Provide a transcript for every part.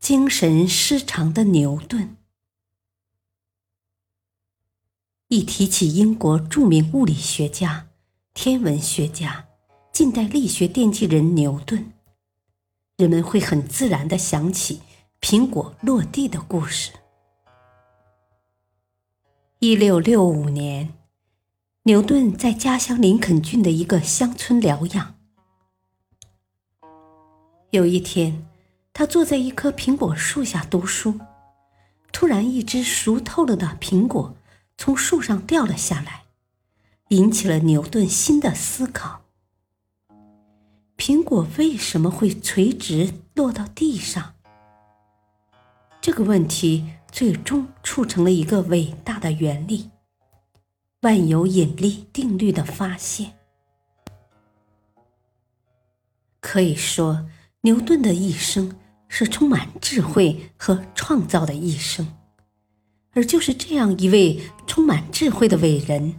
精神失常的牛顿。一提起英国著名物理学家、天文学家、近代力学奠基人牛顿，人们会很自然的想起苹果落地的故事。一六六五年，牛顿在家乡林肯郡的一个乡村疗养。有一天。他坐在一棵苹果树下读书，突然，一只熟透了的苹果从树上掉了下来，引起了牛顿新的思考：苹果为什么会垂直落到地上？这个问题最终促成了一个伟大的原理——万有引力定律的发现。可以说，牛顿的一生。是充满智慧和创造的一生，而就是这样一位充满智慧的伟人，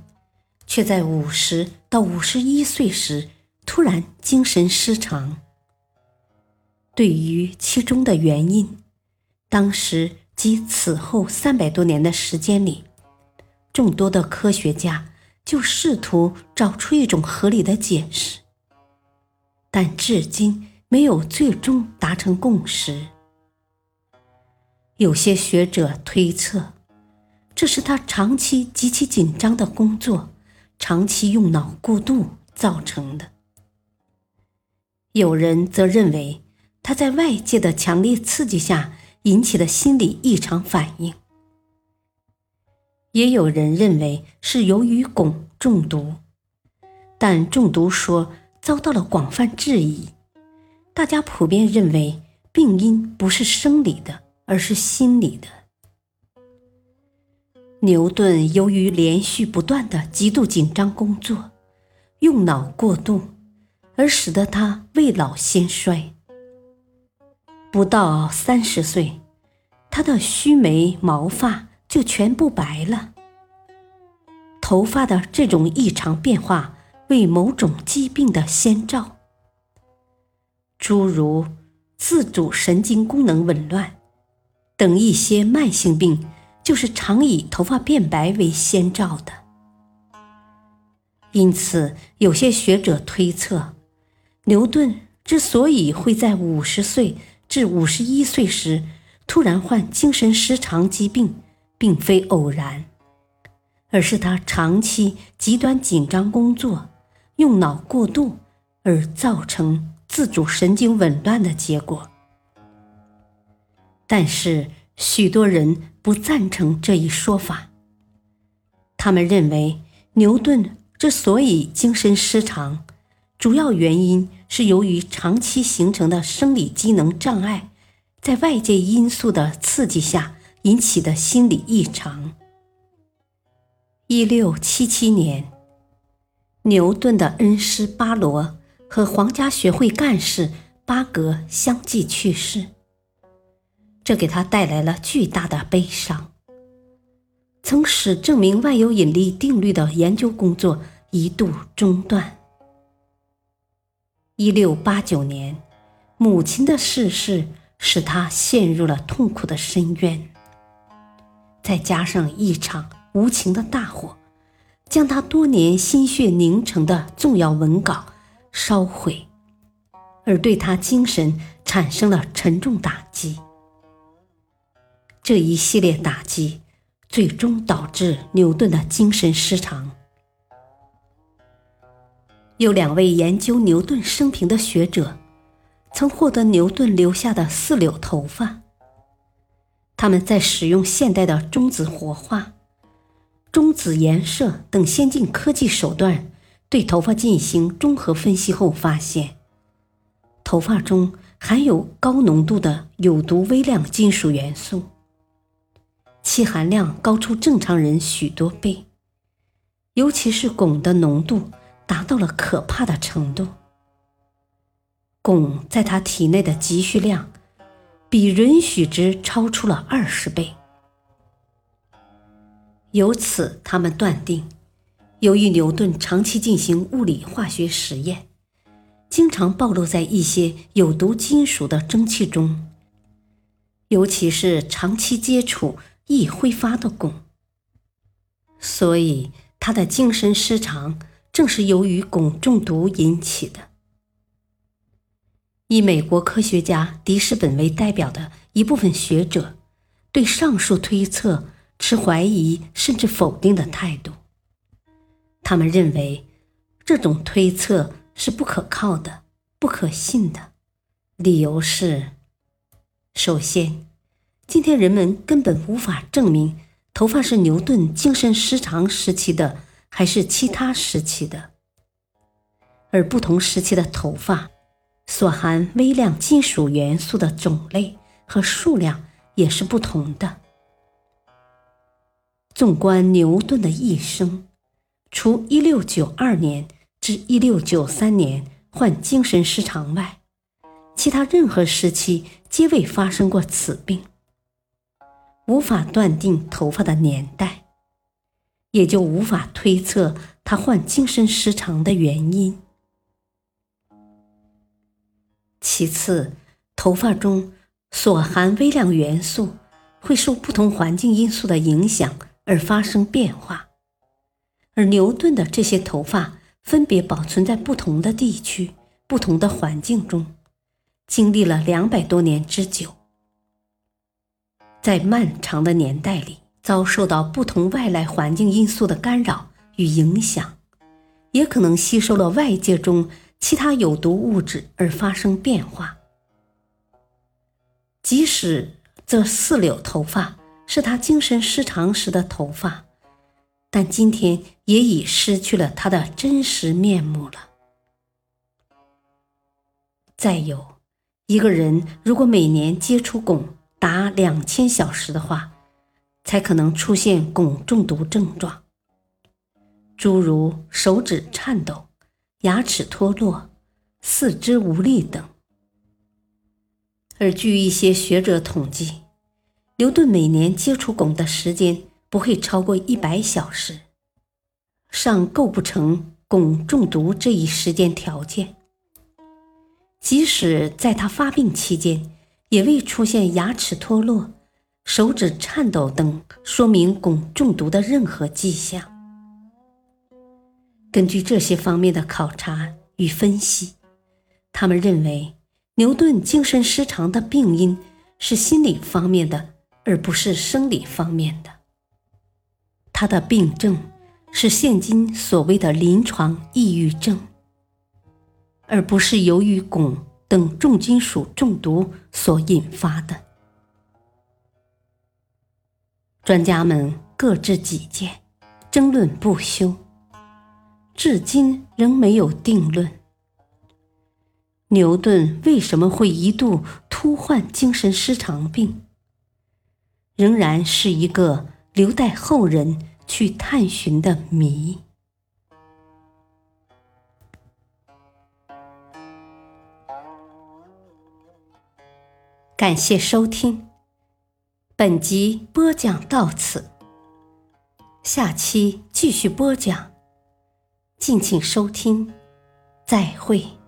却在五十到五十一岁时突然精神失常。对于其中的原因，当时及此后三百多年的时间里，众多的科学家就试图找出一种合理的解释，但至今。没有最终达成共识。有些学者推测，这是他长期极其紧张的工作，长期用脑过度造成的。有人则认为他在外界的强烈刺激下引起的心理异常反应。也有人认为是由于汞中毒，但中毒说遭到了广泛质疑。大家普遍认为，病因不是生理的，而是心理的。牛顿由于连续不断的极度紧张工作，用脑过度，而使得他未老先衰。不到三十岁，他的须眉毛发就全部白了。头发的这种异常变化，为某种疾病的先兆。诸如自主神经功能紊乱等一些慢性病，就是常以头发变白为先兆的。因此，有些学者推测，牛顿之所以会在五十岁至五十一岁时突然患精神失常疾病，并非偶然，而是他长期极端紧张工作、用脑过度而造成。自主神经紊乱的结果，但是许多人不赞成这一说法。他们认为，牛顿之所以精神失常，主要原因是由于长期形成的生理机能障碍，在外界因素的刺激下引起的心理异常。一六七七年，牛顿的恩师巴罗。和皇家学会干事巴格相继去世，这给他带来了巨大的悲伤，曾使证明万有引力定律的研究工作一度中断。一六八九年，母亲的逝世使他陷入了痛苦的深渊，再加上一场无情的大火，将他多年心血凝成的重要文稿。烧毁，而对他精神产生了沉重打击。这一系列打击最终导致牛顿的精神失常。有两位研究牛顿生平的学者，曾获得牛顿留下的四绺头发。他们在使用现代的中子活化、中子颜色等先进科技手段。对头发进行综合分析后发现，头发中含有高浓度的有毒微量金属元素，其含量高出正常人许多倍，尤其是汞的浓度达到了可怕的程度。汞在他体内的积蓄量比允许值超出了二十倍，由此他们断定。由于牛顿长期进行物理化学实验，经常暴露在一些有毒金属的蒸汽中，尤其是长期接触易挥发的汞，所以他的精神失常正是由于汞中毒引起的。以美国科学家迪什本为代表的一部分学者，对上述推测持怀疑甚至否定的态度。他们认为，这种推测是不可靠的、不可信的。理由是：首先，今天人们根本无法证明头发是牛顿精神失常时期的还是其他时期的，而不同时期的头发所含微量金属元素的种类和数量也是不同的。纵观牛顿的一生。除1692年至1693年患精神失常外，其他任何时期皆未发生过此病。无法断定头发的年代，也就无法推测他患精神失常的原因。其次，头发中所含微量元素会受不同环境因素的影响而发生变化。而牛顿的这些头发分别保存在不同的地区、不同的环境中，经历了两百多年之久，在漫长的年代里遭受到不同外来环境因素的干扰与影响，也可能吸收了外界中其他有毒物质而发生变化。即使这四绺头发是他精神失常时的头发。但今天也已失去了它的真实面目了。再有，一个人如果每年接触汞达两千小时的话，才可能出现汞中毒症状，诸如手指颤抖、牙齿脱落、四肢无力等。而据一些学者统计，牛顿每年接触汞的时间。不会超过一百小时，尚构不成汞中毒这一时间条件。即使在他发病期间，也未出现牙齿脱落、手指颤抖等说明汞中毒的任何迹象。根据这些方面的考察与分析，他们认为牛顿精神失常的病因是心理方面的，而不是生理方面的。他的病症是现今所谓的临床抑郁症，而不是由于汞等重金属中毒所引发的。专家们各执己见，争论不休，至今仍没有定论。牛顿为什么会一度突患精神失常病，仍然是一个留待后人。去探寻的谜。感谢收听，本集播讲到此，下期继续播讲，敬请收听，再会。